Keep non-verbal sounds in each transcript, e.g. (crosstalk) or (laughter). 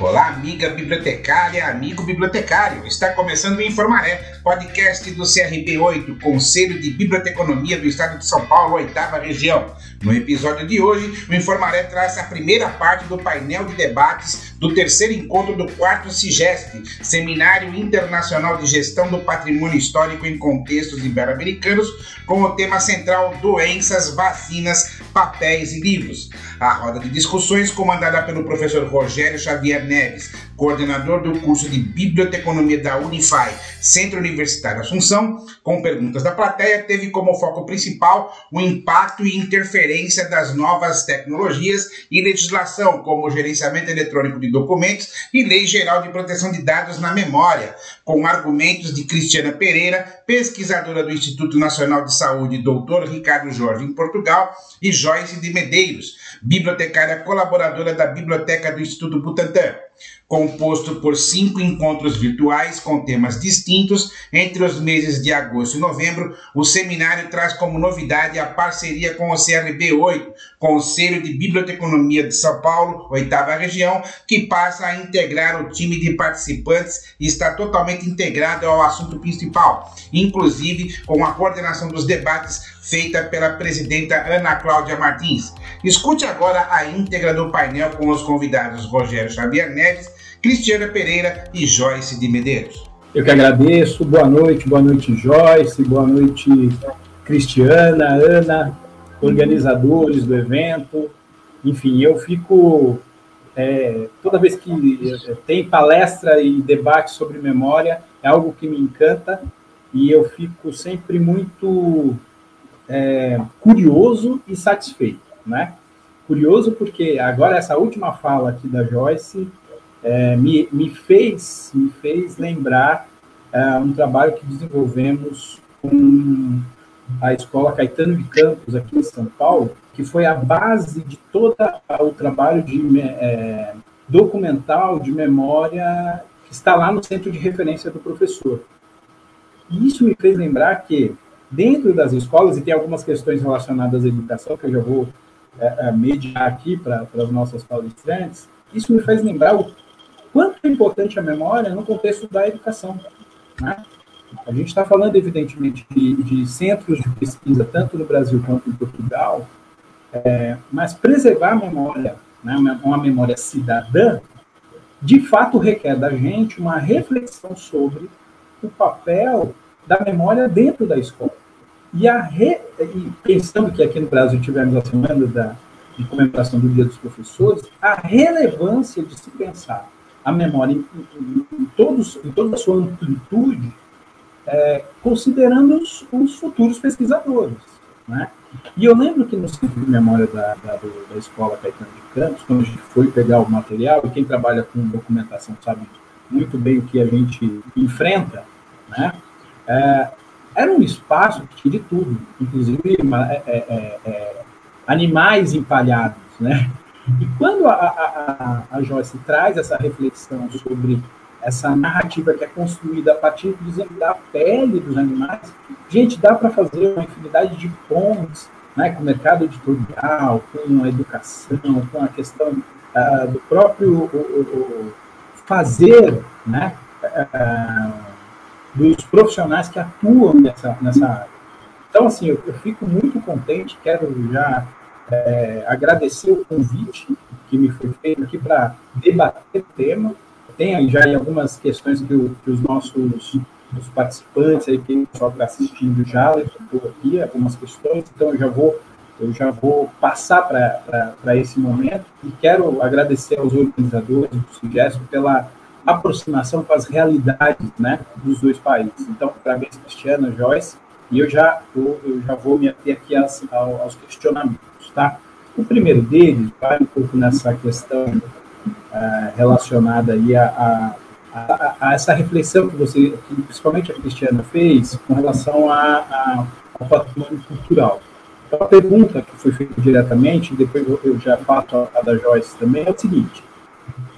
Olá, amiga bibliotecária, amigo bibliotecário. Está começando o Informaré, podcast do CRB8, Conselho de Biblioteconomia do Estado de São Paulo, oitava região. No episódio de hoje, o Informaré traz a primeira parte do painel de debates do terceiro encontro do quarto CIGESP, Seminário Internacional de Gestão do Patrimônio Histórico em Contextos Ibero-Americanos, com o tema central Doenças, Vacinas, Papéis e Livros. A roda de discussões, comandada pelo professor Rogério Xavier Neves, coordenador do curso de Biblioteconomia da Unify, Centro Universitário Assunção, com perguntas da plateia, teve como foco principal o impacto e interferência das novas tecnologias e legislação, como gerenciamento eletrônico de documentos e Lei Geral de Proteção de Dados na Memória, com argumentos de Cristiana Pereira, pesquisadora do Instituto Nacional de Saúde, Dr. Ricardo Jorge, em Portugal, e Joyce de Medeiros, bibliotecária colaboradora da Biblioteca do Instituto Butantan composto por cinco encontros virtuais com temas distintos entre os meses de agosto e novembro. O seminário traz como novidade a parceria com o CRB8, Conselho de Biblioteconomia de São Paulo, oitava região, que passa a integrar o time de participantes e está totalmente integrado ao assunto principal, inclusive com a coordenação dos debates feita pela presidenta Ana Cláudia Martins. Escute agora a íntegra do painel com os convidados Rogério Xavier Neves, Cristiana Pereira e Joyce de Medeiros. Eu que agradeço. Boa noite, boa noite, Joyce, boa noite, Cristiana, Ana, organizadores do evento. Enfim, eu fico. É, toda vez que tem palestra e debate sobre memória, é algo que me encanta e eu fico sempre muito é, curioso e satisfeito, né? Curioso porque agora essa última fala aqui da Joyce é, me, me, fez, me fez lembrar é, um trabalho que desenvolvemos com a Escola Caetano de Campos, aqui em São Paulo, que foi a base de todo o trabalho de é, documental de memória que está lá no centro de referência do professor. E isso me fez lembrar que dentro das escolas, e tem algumas questões relacionadas à educação, que eu já vou é, é mediar aqui para as nossas palestrantes, isso me faz lembrar o quanto é importante a memória no contexto da educação. Né? A gente está falando, evidentemente, de, de, centros de pesquisa, tanto no Brasil quanto em Portugal, é, mas preservar a memória, né, uma memória cidadã, de fato requer da gente uma reflexão sobre o papel da memória dentro da escola. E, a re... e pensando que aqui no Brasil tivemos a semana da, de comemoração do Dia dos Professores, a relevância de se pensar a memória em, em, em, todos, em toda a sua amplitude, é, considerando os, os, futuros pesquisadores. Né? E eu lembro que no Centro de Memória da, da, da Escola Caetano de Campos, quando a gente foi pegar o material, e quem trabalha com documentação sabe muito bem o que a gente enfrenta, né? É, era um espaço que tinha de tudo, inclusive é, é, é, é, animais empalhados, né? E quando a, a, a, Joyce traz essa reflexão sobre essa narrativa que é construída a partir, da pele dos animais, gente, dá para fazer uma infinidade de pontes né, com o mercado editorial, com a educação, com a questão uh, do próprio o, o fazer, né? Uh, dos profissionais que atuam nessa, nessa área. Então, assim, eu, eu fico muito contente, quero já é, agradecer o convite que me foi feito aqui para debater o tema. Tem já algumas questões que, o, que os nossos os participantes aí, que o pessoal está assistindo já levantou aqui, algumas questões, então eu já vou eu já vou passar para esse momento e quero agradecer aos organizadores do Sugesto pela aproximação com as realidades né, dos dois países. Então, parabéns, Cristiana, Joyce, e eu já, eu, eu já vou me ater aqui aos, aos, questionamentos. Tá? O primeiro deles vai um pouco nessa questão uh, relacionada aí a, a, a, a, essa reflexão que você, que principalmente a Cristiana fez, com relação a, ao patrimônio cultural. Então, a pergunta que foi feita diretamente, depois eu já faço a da Joyce também, é o seguinte: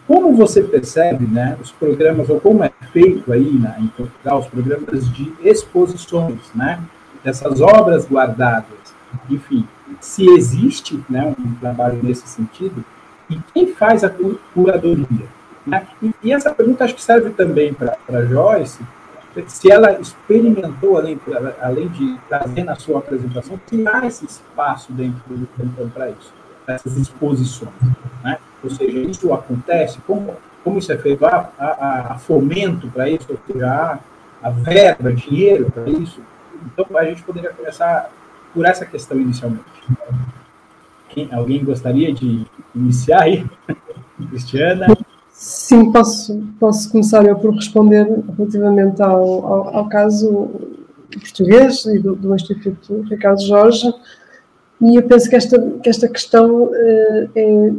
como você percebe, né, os programas, ou como é feito aí né, em Portugal, os programas de exposições, né, dessas obras guardadas, enfim, se existe né, um trabalho nesse sentido, e quem faz a curadoria? Né? E, e, essa pergunta acho que serve também para Joyce, se ela experimentou, além, além de trazer na sua apresentação, criar esse espaço dentro do cantão para isso, para essas exposições. Né? Ou seja, isso acontece, como, como isso é feito? Há, há, há fomento para isso, ou seja, há, há verba, dinheiro para isso. Então, a gente poderia começar por essa questão inicialmente. Quem, alguém gostaria de iniciar aí? (laughs) Cristiana? Sim, posso, posso começar eu por responder relativamente ao, ao, ao caso português e do, do, Instituto Ricardo Jorge, e eu penso que esta, que esta questão é,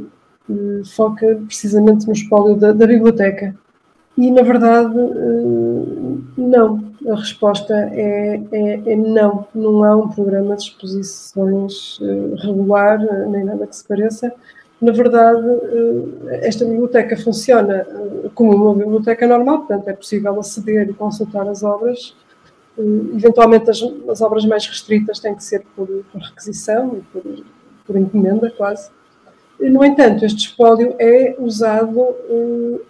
foca precisamente no espólio da, da biblioteca. E, na verdade, uh, não. A resposta é, é, é, não. Não há um programa de exposições regular, nem nada que se pareça na verdade, eh, esta biblioteca funciona eh, como uma biblioteca normal, portanto, é possível aceder e consultar as obras. Eh, eventualmente, as, as obras mais restritas têm que ser por, por requisição por, por, encomenda, quase. No entanto, este espólio é usado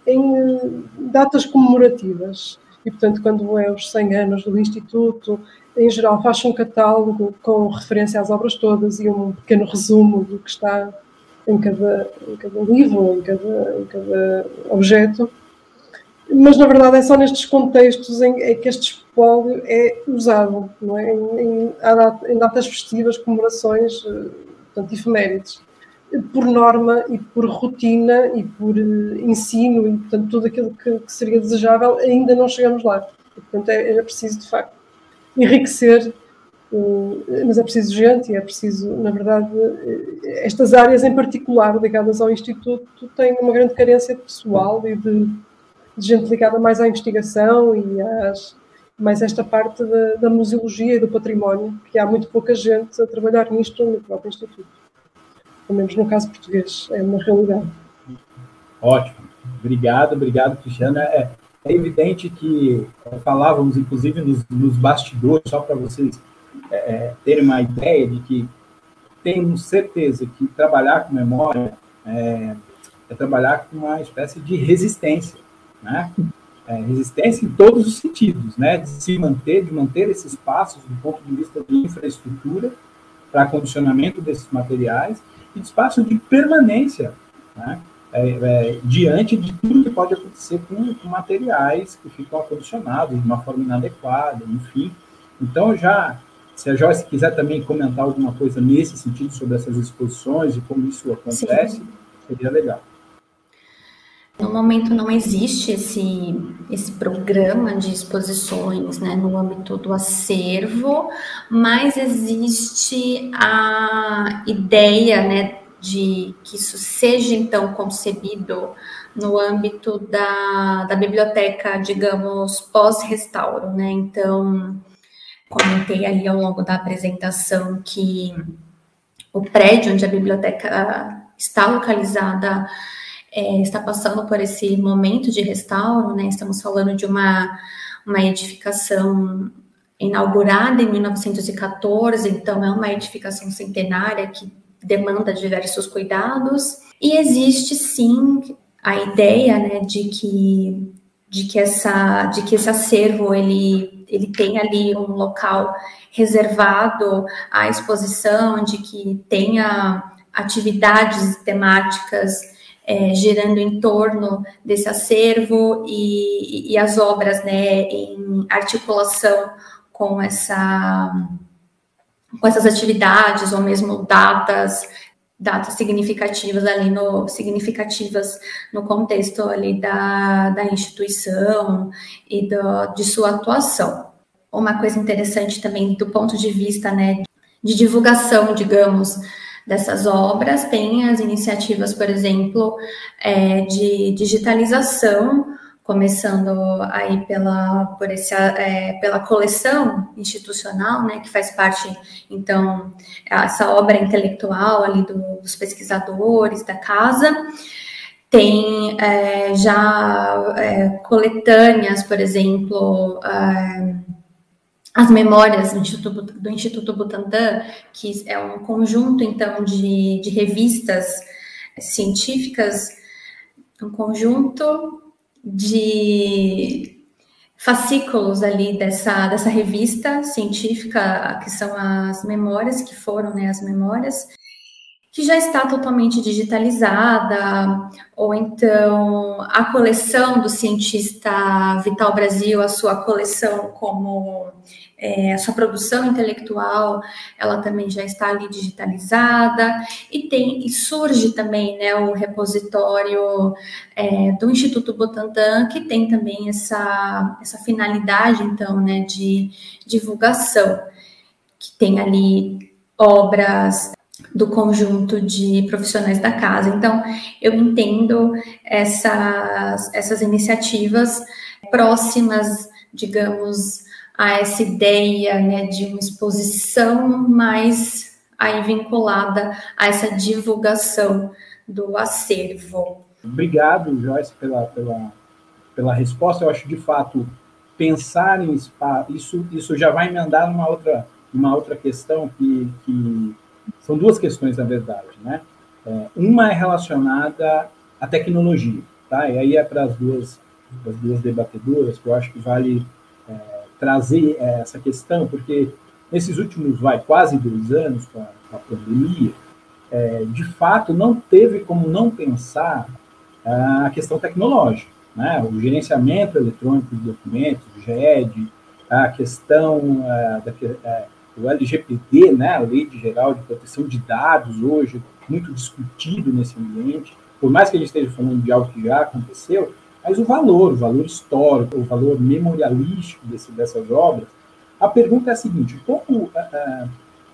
em datas comemorativas. E, portanto, quando é os 100 anos do Instituto, em geral, faz um catálogo com referência às obras todas e um pequeno resumo do que está em cada, em cada livro, em cada, em cada objeto, mas na verdade é só nestes contextos em, em que este espólio é usado, não é? em, em, em datas festivas, comemorações, eh, portanto, efemérides. Por norma e por rotina e por uh, ensino e, portanto, tudo aquilo que, que, seria desejável, ainda não chegamos lá. E, portanto, é, é preciso, de facto, enriquecer mas é preciso gente e é preciso, na verdade, estas áreas em particular ligadas ao Instituto têm uma grande carência de pessoal e de, de gente ligada mais à investigação e às, mais esta parte da, da, museologia e do património, que há muito pouca gente a trabalhar nisto no próprio Instituto. Pelo menos no caso português, é uma realidade. Ótimo. Obrigado, obrigado, Cristiana. É, é evidente que falávamos, inclusive, nos, nos bastidores, só para vocês é, é, ter uma ideia de que temos certeza que trabalhar com memória é, é trabalhar com uma espécie de resistência, né? É, resistência em todos os sentidos, né? De se manter, de manter esses passos do ponto de vista de infraestrutura para condicionamento desses materiais espaço de permanência, né? É, é, diante de tudo que pode acontecer com, com, materiais que ficam acondicionados de uma forma inadequada, enfim. Então, já se a Joyce quiser também comentar alguma coisa nesse sentido sobre essas exposições e como isso acontece, Sim. seria legal. No momento não existe esse, esse programa de exposições né, no âmbito do acervo, mas existe a ideia né, de que isso seja então concebido no âmbito da, da biblioteca, digamos, pós-restauro, né? Então, comentei ali ao longo da apresentação que o prédio onde a biblioteca está localizada é, está passando por esse momento de restauro, né? Estamos falando de uma, uma edificação inaugurada em 1914, então é uma edificação centenária que demanda diversos cuidados. E existe sim a ideia, né, de que de que essa de que esse acervo ele ele tem ali um local reservado à exposição, de que tenha atividades temáticas é, girando em torno desse acervo e, e, as obras né, em articulação com essa com essas atividades ou mesmo datas datas significativas ali no significativas no contexto ali da, da instituição e do, de sua atuação. Uma coisa interessante também do ponto de vista né, de divulgação, digamos, dessas obras, tem as iniciativas, por exemplo, é, de digitalização começando aí pela, por esse, é, pela coleção institucional, né, que faz parte, então, essa obra intelectual ali do, dos pesquisadores da casa, tem é, já é, coletâneas, por exemplo, é, as memórias do Instituto, do Instituto Butantan, que é um conjunto, então, de, de revistas científicas um conjunto de fascículos ali dessa, dessa revista científica, que são as memórias, que foram né, as memórias, que já está totalmente digitalizada, ou então a coleção do cientista Vital Brasil, a sua coleção como é, a sua produção intelectual, ela também já está ali digitalizada e tem e surge também né, o repositório é, do Instituto Butantan que tem também essa, essa finalidade então né, de divulgação que tem ali obras do conjunto de profissionais da casa. Então, eu entendo essas, essas iniciativas próximas, digamos, a essa ideia né, de uma exposição mais aí vinculada a essa divulgação do acervo. Obrigado, Joyce, pela, pela, pela resposta. Eu acho, de fato, pensar em espaço, isso, isso já vai emendar numa outra, uma outra questão que, que são duas questões, na verdade, né? É, uma é relacionada à tecnologia, tá? E aí é para as duas, as duas debatedoras que eu acho que vale trazer é, essa questão, porque nesses últimos, vai, quase dois anos com a, com a pandemia, é, de fato não teve como não pensar a questão tecnológica, né? O gerenciamento eletrônico de documentos, o GED, a questão é, da é, o LGPD, né, a Lei de Geral de Proteção de Dados, hoje, muito discutido nesse ambiente, por mais que a gente esteja falando de algo que já aconteceu, mas o valor, o valor histórico, o valor memorialístico desse, dessas obras, a pergunta é a seguinte, como a, a,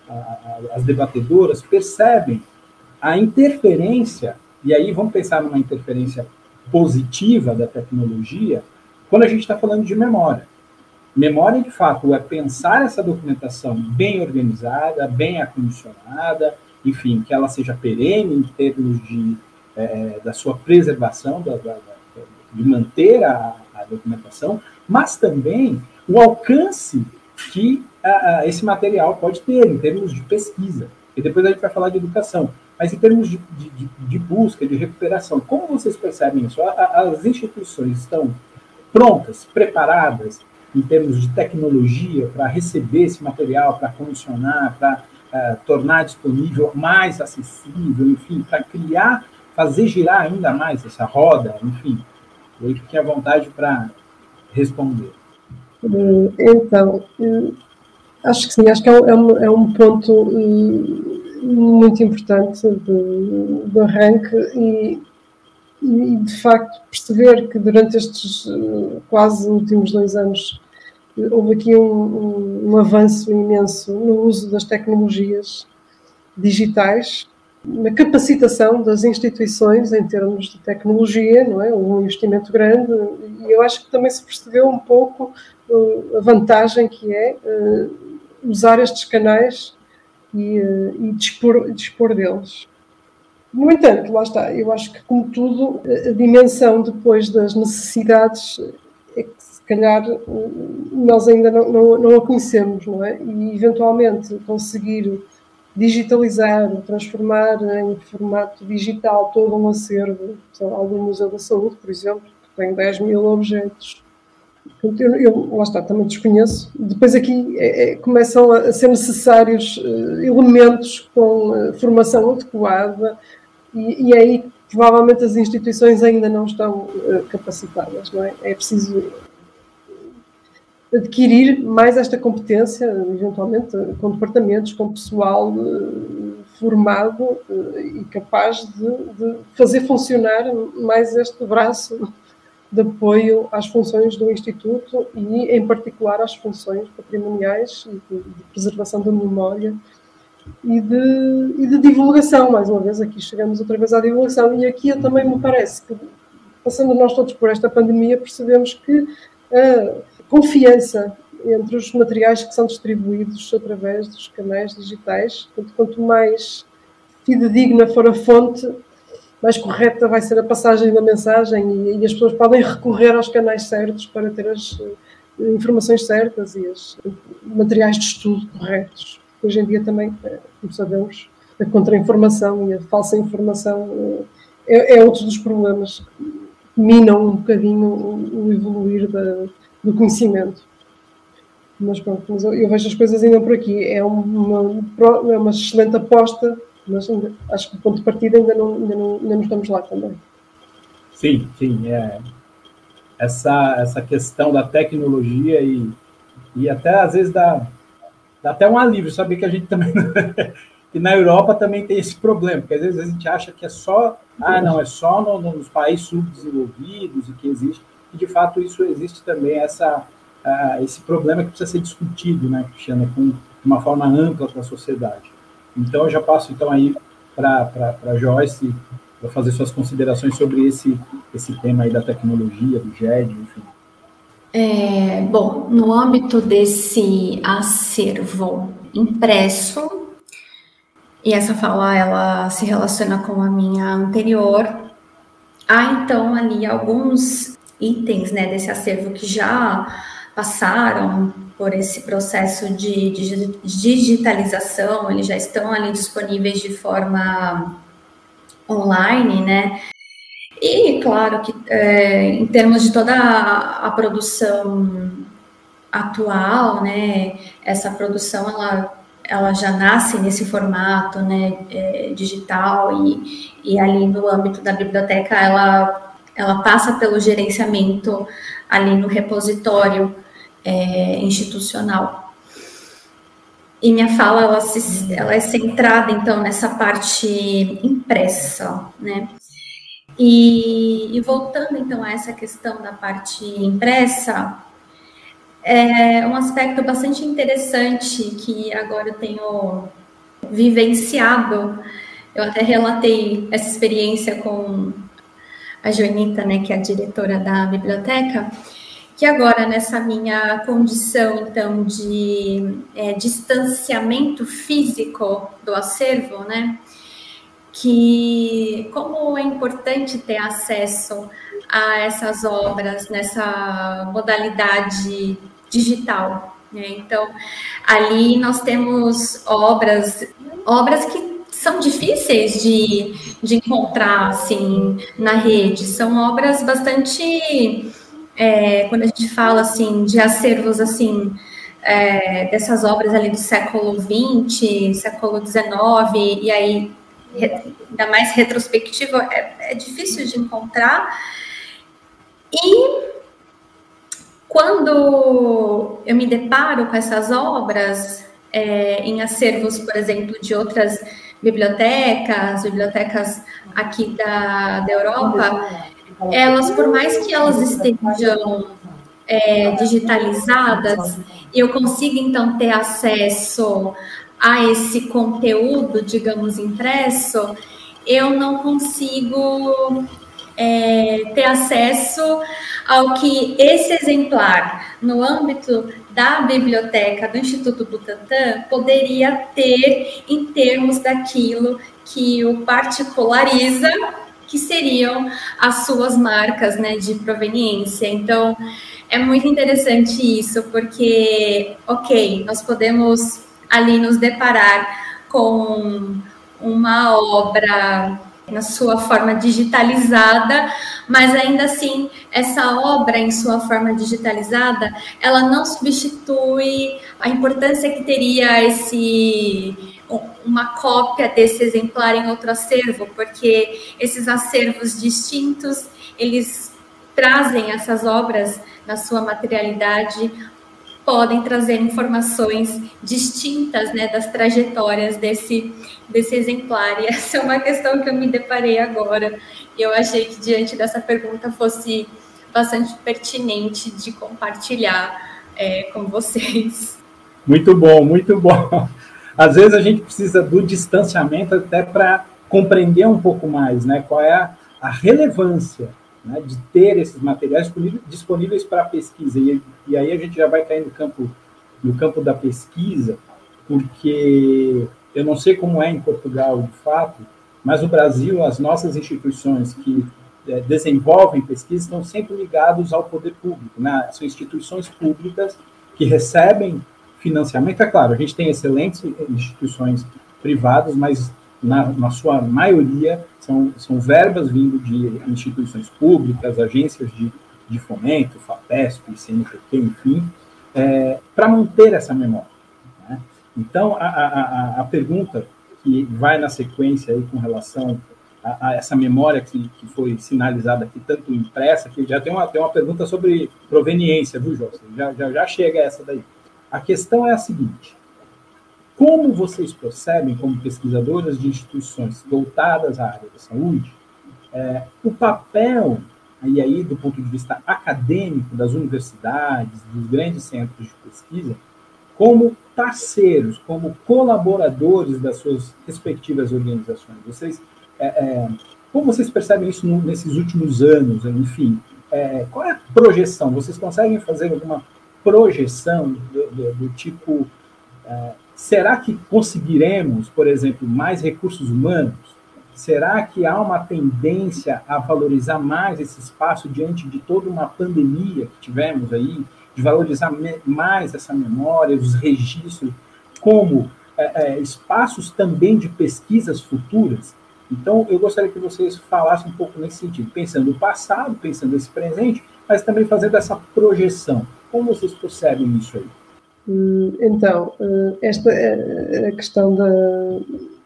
a, as debatedoras percebem a interferência, e aí vamos pensar numa interferência positiva da tecnologia, quando a gente está falando de memória. Memória, de fato, é pensar essa documentação bem organizada, bem acondicionada, enfim, que ela seja perene em termos de, é, da sua preservação, da, da, de manter a, a, documentação, mas também o alcance que a, a, esse material pode ter em termos de pesquisa. E depois a gente vai falar de educação. Mas em termos de, de, de busca, de recuperação, como vocês percebem isso? as instituições estão prontas, preparadas, em termos de tecnologia para receber esse material, para condicionar, para uh, tornar disponível mais acessível, enfim, para criar, fazer girar ainda mais essa roda, enfim. E aí fique à vontade para responder. Hum, então, hum, acho que sim, acho que é um, é um é ponto hum, muito importante do, do arranque e e de facto perceber que durante estes quase últimos dois anos houve aqui um, um, avanço imenso no uso das tecnologias digitais, na capacitação das instituições em termos de tecnologia, não é? Um investimento grande, e eu acho que também se percebeu um pouco uh, a vantagem que é uh, usar estes canais e, uh, e dispor, dispor deles. No entanto, lá está, eu acho que, como tudo, a dimensão depois das necessidades é que calhar nós ainda não, não, não, a conhecemos, não é? E eventualmente conseguir digitalizar, transformar em formato digital todo um acervo, algum Museu da Saúde, por exemplo, que tem 10 mil objetos. Eu, eu lá está, também desconheço. Depois aqui é, é, começam a ser necessários uh, elementos com uh, formação adequada e, e aí provavelmente as instituições ainda não estão uh, capacitadas, não é? É preciso adquirir mais esta competência, eventualmente com departamentos, com pessoal uh, formado uh, e capaz de, de, fazer funcionar mais este braço de apoio às funções do Instituto e, em particular, às funções patrimoniais e de, de preservação da memória e de, e de, divulgação. Mais uma vez, aqui chegamos outra vez à divulgação. E aqui também me parece que, passando nós todos por esta pandemia, percebemos que. Uh, confiança entre os materiais que são distribuídos através dos canais digitais. Portanto, quanto mais fidedigna for a fonte, mais correta vai ser a passagem da mensagem e, e as pessoas podem recorrer aos canais certos para ter as uh, informações certas e os materiais de estudo corretos. Hoje em dia também, uh, como sabemos, a contra-informação e a falsa informação é, é outro dos problemas que minam um bocadinho o evoluir da, do conhecimento. Mas pronto, mas eu, eu, vejo as coisas ainda por aqui. É uma, é uma excelente aposta, mas ainda, acho que o ponto de partida ainda não, ainda não, ainda não estamos lá também. Sim, sim. É. Essa, essa questão da tecnologia e, e até às vezes dá, dá até um alívio saber que a gente também. e na Europa também tem esse problema, porque às vezes a gente acha que é só. Ah, não, é só no, nos países subdesenvolvidos e que existe. De fato isso existe também, essa, uh, esse problema que precisa ser discutido, né, Cristiana, com uma forma ampla para a sociedade. Então eu já passo então aí para Joyce para fazer suas considerações sobre esse, esse tema aí da tecnologia, do GED, enfim. É, bom, no âmbito desse acervo impresso, e essa fala ela se relaciona com a minha anterior, há então ali alguns itens né, desse acervo que já passaram por esse processo de, digitalização, eles já estão ali disponíveis de forma online, né? E claro que é, em termos de toda a, a, produção atual, né? Essa produção ela, ela já nasce nesse formato, né? É, digital e, e ali no âmbito da biblioteca ela ela passa pelo gerenciamento ali no repositório é, institucional. E minha fala ela, se, ela, é centrada então nessa parte impressa, né? E, e, voltando então a essa questão da parte impressa, é um aspecto bastante interessante que agora eu tenho vivenciado. Eu até relatei essa experiência com a Joanita, né, que é a diretora da biblioteca, que agora nessa minha condição então de é, distanciamento físico do acervo, né, que como é importante ter acesso a essas obras nessa modalidade digital. Né? Então, ali nós temos obras, obras que são difíceis de, de encontrar assim na rede. São obras bastante é, quando a gente fala assim de acervos assim é, dessas obras ali do século XX, século XIX e aí ainda mais retrospectivo é, é difícil de encontrar e quando eu me deparo com essas obras é, em acervos, por exemplo, de outras bibliotecas, bibliotecas aqui da, da Europa, elas, por mais que elas estejam é, digitalizadas, eu consigo então ter acesso a esse conteúdo, digamos, impresso, eu não consigo é, ter acesso ao que esse exemplar, no âmbito da biblioteca do Instituto Butantan, poderia ter em termos daquilo que o particulariza, que seriam as suas marcas né, de proveniência. Então, é muito interessante isso, porque, ok, nós podemos ali nos deparar com uma obra na sua forma digitalizada, mas ainda assim essa obra em sua forma digitalizada, ela não substitui a importância que teria esse uma cópia desse exemplar em outro acervo, porque esses acervos distintos, eles trazem essas obras na sua materialidade podem trazer informações distintas né, das trajetórias desse, desse exemplar. (laughs) E essa é uma questão que eu me deparei agora. E eu achei que, diante dessa pergunta, fosse bastante pertinente de compartilhar é, com vocês. Muito bom, muito bom. Às vezes a gente precisa do distanciamento até para compreender um pouco mais né, qual é a, a relevância né, de ter esses materiais disponíveis para pesquisa. E, e, aí a gente já vai cair no campo, no campo da pesquisa, porque eu não sei como é em Portugal, de fato, mas no Brasil, as nossas instituições que é, desenvolvem pesquisa estão sempre ligados ao poder público. Né? São instituições públicas que recebem financiamento. É claro, a gente tem excelentes instituições privadas, mas na, na sua maioria, são, são verbas vindo de instituições públicas, agências de, de fomento, FAPESP, CNPq, enfim, é, para manter essa memória. Né? Então, a, a, a, pergunta que vai na sequência aí com relação a, a, essa memória que, que foi sinalizada aqui, tanto impressa, que já tem uma, tem uma pergunta sobre proveniência, viu, José? Já, já, já chega essa daí. A questão é a seguinte: como vocês percebem, como pesquisadoras de instituições voltadas à área da saúde, é, o papel, e aí do ponto de vista acadêmico, das universidades, dos grandes centros de pesquisa, como parceiros, como colaboradores das suas respectivas organizações. Vocês, é, é, como vocês percebem isso no, nesses últimos anos? Enfim, é, qual é a projeção? Vocês conseguem fazer alguma projeção do, do, do tipo é, será que conseguiremos, por exemplo, mais recursos humanos? Será que há uma tendência a valorizar mais esse espaço diante de toda uma pandemia que tivemos aí? de valorizar mais essa memória, os registros, como é, é, espaços também de pesquisas futuras. Então, eu gostaria que vocês falassem um pouco nesse sentido, pensando no passado, pensando nesse presente, mas também fazendo essa projeção. Como vocês percebem isso aí? Hum, então, hum, esta é a questão da,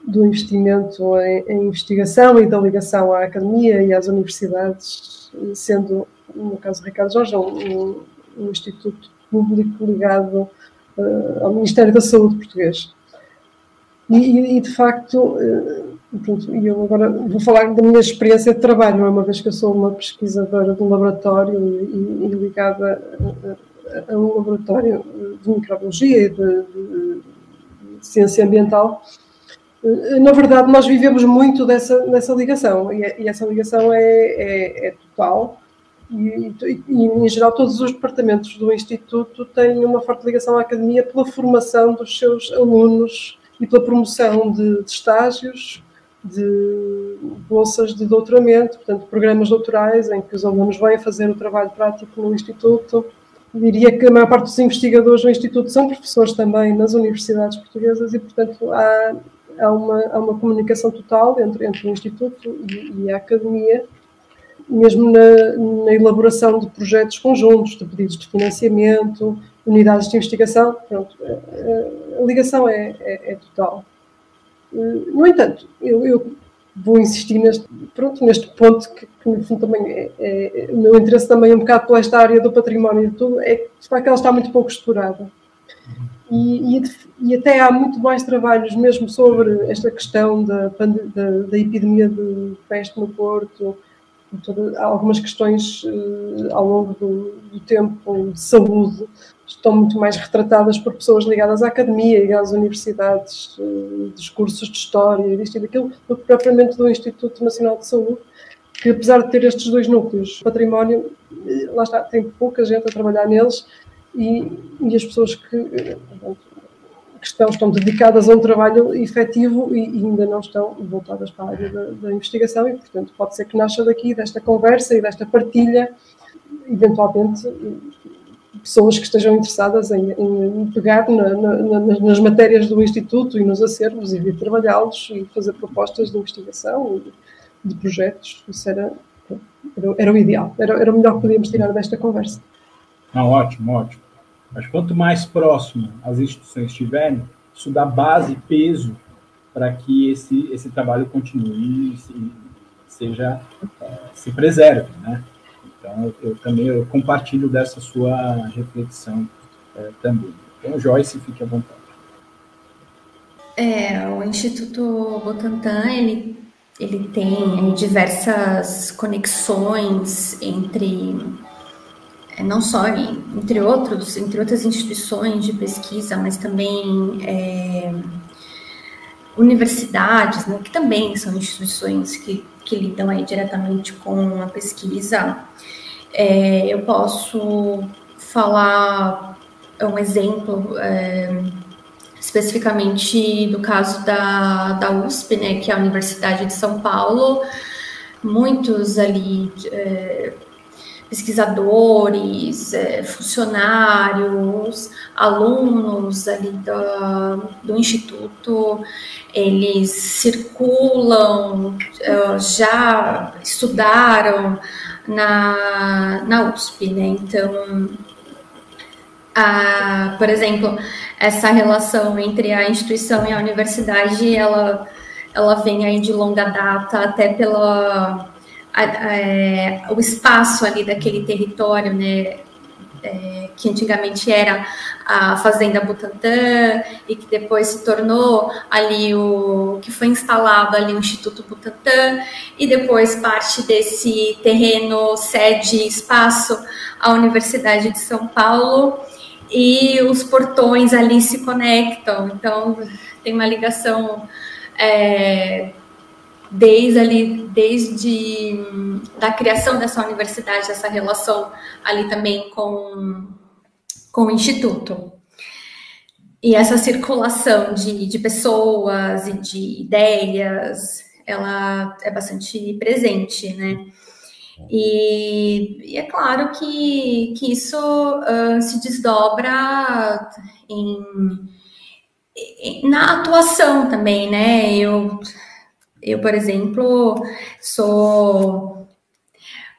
do investimento em, em, investigação e da ligação à academia e às universidades, sendo, no caso do Ricardo Jorge, um, um instituto público ligado uh, ao Ministério da Saúde português. E, e de facto, pronto, eu agora vou falar da minha experiência de trabalho, uma vez que eu sou uma pesquisadora de um laboratório e, e ligada a, a, um laboratório de microbiologia e de, de, de ciência ambiental. Uh, na verdade, nós vivemos muito dessa, dessa ligação e, e essa ligação é, é, é total e, e, em geral, todos os departamentos do Instituto têm uma forte ligação à academia pela formação dos seus alunos e pela promoção de, de estágios, de bolsas de doutoramento, portanto, programas doutorais em que os alunos vêm fazer o trabalho prático no Instituto. Diria que a maior parte dos investigadores do Instituto são professores também nas universidades portuguesas e, portanto, há, há, uma, há uma comunicação total entre, entre o Instituto e, e a academia mesmo na, na, elaboração de projetos conjuntos, de pedidos de financiamento, unidades de investigação, pronto, a, a ligação é, é, é, total. No entanto, eu, eu, vou insistir neste, pronto, neste ponto que, que no fundo também é, é, o meu interesse também um bocado por esta área do património e tudo, é que de facto ela está muito pouco explorada. E, e, e, até há muito mais trabalhos mesmo sobre esta questão da, da, da epidemia de peste no Porto, toda, algumas questões uh, ao longo do, do, tempo de saúde estão muito mais retratadas por pessoas ligadas à academia e às universidades, uh, dos cursos de história, disto e daquilo, do que propriamente do Instituto Nacional de Saúde, que apesar de ter estes dois núcleos, património, eh, lá está, tem pouca gente a trabalhar neles e, e as pessoas que que estão, estão dedicadas a um trabalho efetivo e, e ainda não estão voltadas para a área da, da, investigação e, portanto, pode ser que nasça daqui, desta conversa e desta partilha, eventualmente, pessoas que estejam interessadas em, em pegar na, na, nas matérias do Instituto e nos acervos e vir trabalhá-los e fazer propostas de investigação e de projetos. Isso era, era, era o ideal, era, era o melhor que podíamos tirar desta conversa. Ah, ótimo, ótimo. Mas quanto mais próximo as instituições estiverem, isso dá base, peso para que esse, esse trabalho continue e seja, é, se preserve, né? Então, eu, eu, também eu compartilho dessa sua reflexão é, também. Então, Joyce, fique à vontade. É, o Instituto Butantan, ele, ele tem diversas conexões entre é, não só entre outros, entre outras instituições de pesquisa, mas também é, universidades, né, que também são instituições que, que lidam aí diretamente com a pesquisa. É, eu posso falar um exemplo é, especificamente do caso da, da USP, né, que é a Universidade de São Paulo. Muitos ali é, pesquisadores, é, funcionários, alunos ali do, do instituto, eles circulam, é, já estudaram na, na USP, né? Então, a, por exemplo, essa relação entre a instituição e a universidade, ela, ela vem aí de longa data, até a, é, o espaço ali daquele território, né, é, que antigamente era a Fazenda Butantã e que depois se tornou ali o que foi instalado ali o Instituto Butantã e depois parte desse terreno sede espaço a Universidade de São Paulo e os portões ali se conectam. Então tem uma ligação é, desde ali, desde da criação dessa universidade, essa relação ali também com, com o instituto. E essa circulação de, de pessoas e de ideias, ela é bastante presente, né? E, e é claro que, que isso uh, se desdobra em, na atuação também, né? Eu eu, por exemplo, sou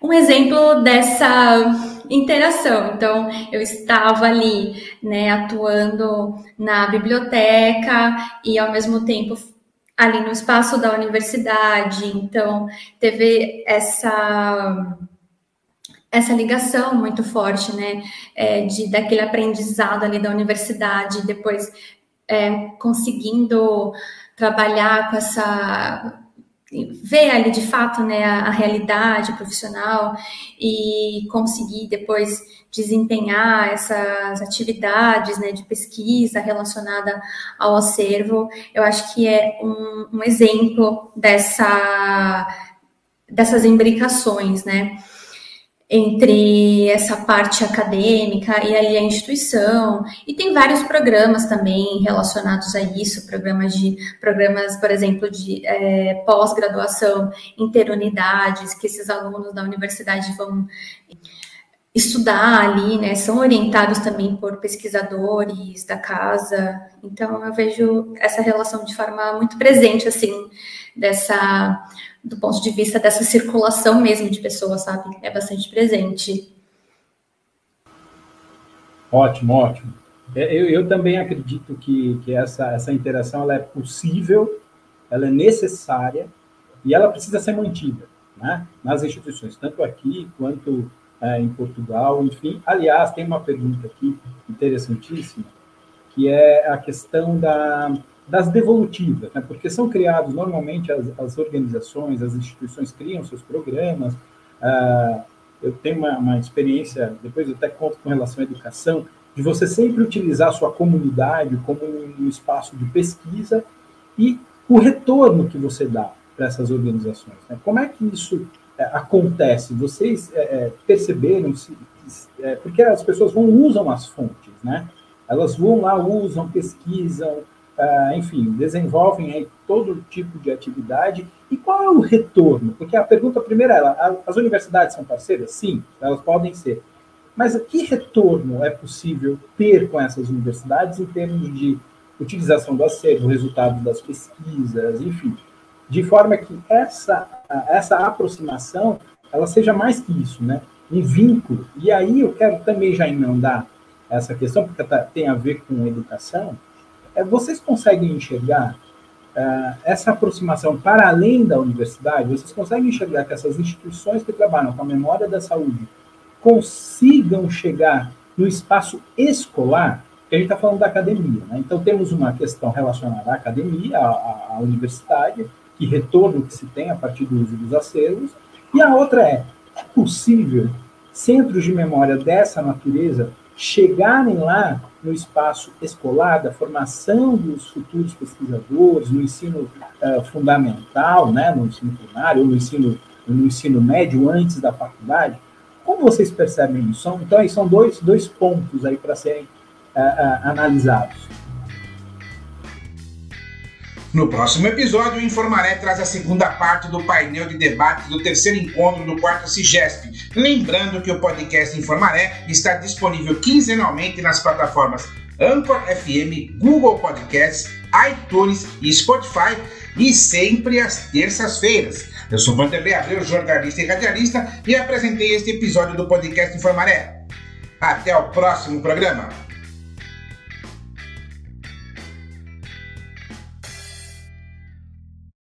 um exemplo dessa interação. Então, eu estava ali, né, atuando na biblioteca e ao mesmo tempo ali no espaço da universidade. Então, teve essa essa ligação muito forte, né, é, de daquele aprendizado ali da universidade, depois é, conseguindo trabalhar com essa ver ali de fato né, a, a, realidade profissional e conseguir depois desempenhar essas atividades né, de pesquisa relacionada ao acervo, eu acho que é um, um exemplo dessa, dessas imbricações, né? Entre essa parte acadêmica e ali a instituição. E tem vários programas também relacionados a isso, programas de programas, por exemplo, de é, pós-graduação interunidades, que esses alunos da universidade vão estudar ali, né? São orientados também por pesquisadores da casa. Então eu vejo essa relação de forma muito presente, assim, dessa do ponto de vista dessa circulação mesmo de pessoas, sabe? É bastante presente. Ótimo, ótimo. É, eu, eu também acredito que, que essa, essa interação ela é possível, ela é necessária e ela precisa ser mantida né? nas instituições, tanto aqui quanto é, em Portugal, enfim. Aliás, tem uma pergunta aqui interessantíssima, que é a questão da, das devolutivas, né? porque são criados normalmente as, as, organizações, as instituições criam seus programas. Uh, eu tenho uma, uma, experiência, depois eu até conto com relação à educação, de você sempre utilizar a sua comunidade como um espaço de pesquisa e o retorno que você dá para essas organizações. Né? Como é que isso é, acontece? Vocês é, é perceberam, se, é, porque as pessoas vão usam as fontes, né? Elas vão lá, usam, pesquisam, enfim, desenvolvem aí todo tipo de atividade. E qual é o retorno? Porque a pergunta primeira é: as universidades são parceiras? Sim, elas podem ser. Mas que retorno é possível ter com essas universidades em termos de utilização do acervo, resultado das pesquisas, enfim, de forma que essa, essa aproximação ela seja mais que isso, né? Um vínculo. E aí eu quero também já emendar essa questão, porque tá, tem a ver com educação, é, vocês conseguem enxergar uh, essa aproximação para além da universidade? Vocês conseguem enxergar que essas instituições que trabalham com a memória da saúde consigam chegar no espaço escolar? Que a gente está falando da academia, né? Então temos uma questão relacionada à academia, à, à universidade, que retorno que se tem a partir do uso dos acervos, e a outra é, é possível centros de memória dessa natureza chegarem lá no espaço escolar, da formação dos futuros pesquisadores, no ensino uh, fundamental, né, no ensino primário, ou no ensino, no ensino médio, antes da faculdade. Como vocês percebem isso? Então, aí são dois, dois pontos aí para serem uh, uh, analisados. No próximo episódio, o Informaré traz a segunda parte do painel de debate do terceiro encontro do quarto CIGESP. Lembrando que o podcast Informaré está disponível quinzenalmente nas plataformas Anchor FM, Google Podcasts, iTunes e Spotify e sempre às terças-feiras. Eu sou Vanderlei Abreu, jornalista e radialista, e apresentei este episódio do podcast Informaré. Até o próximo programa.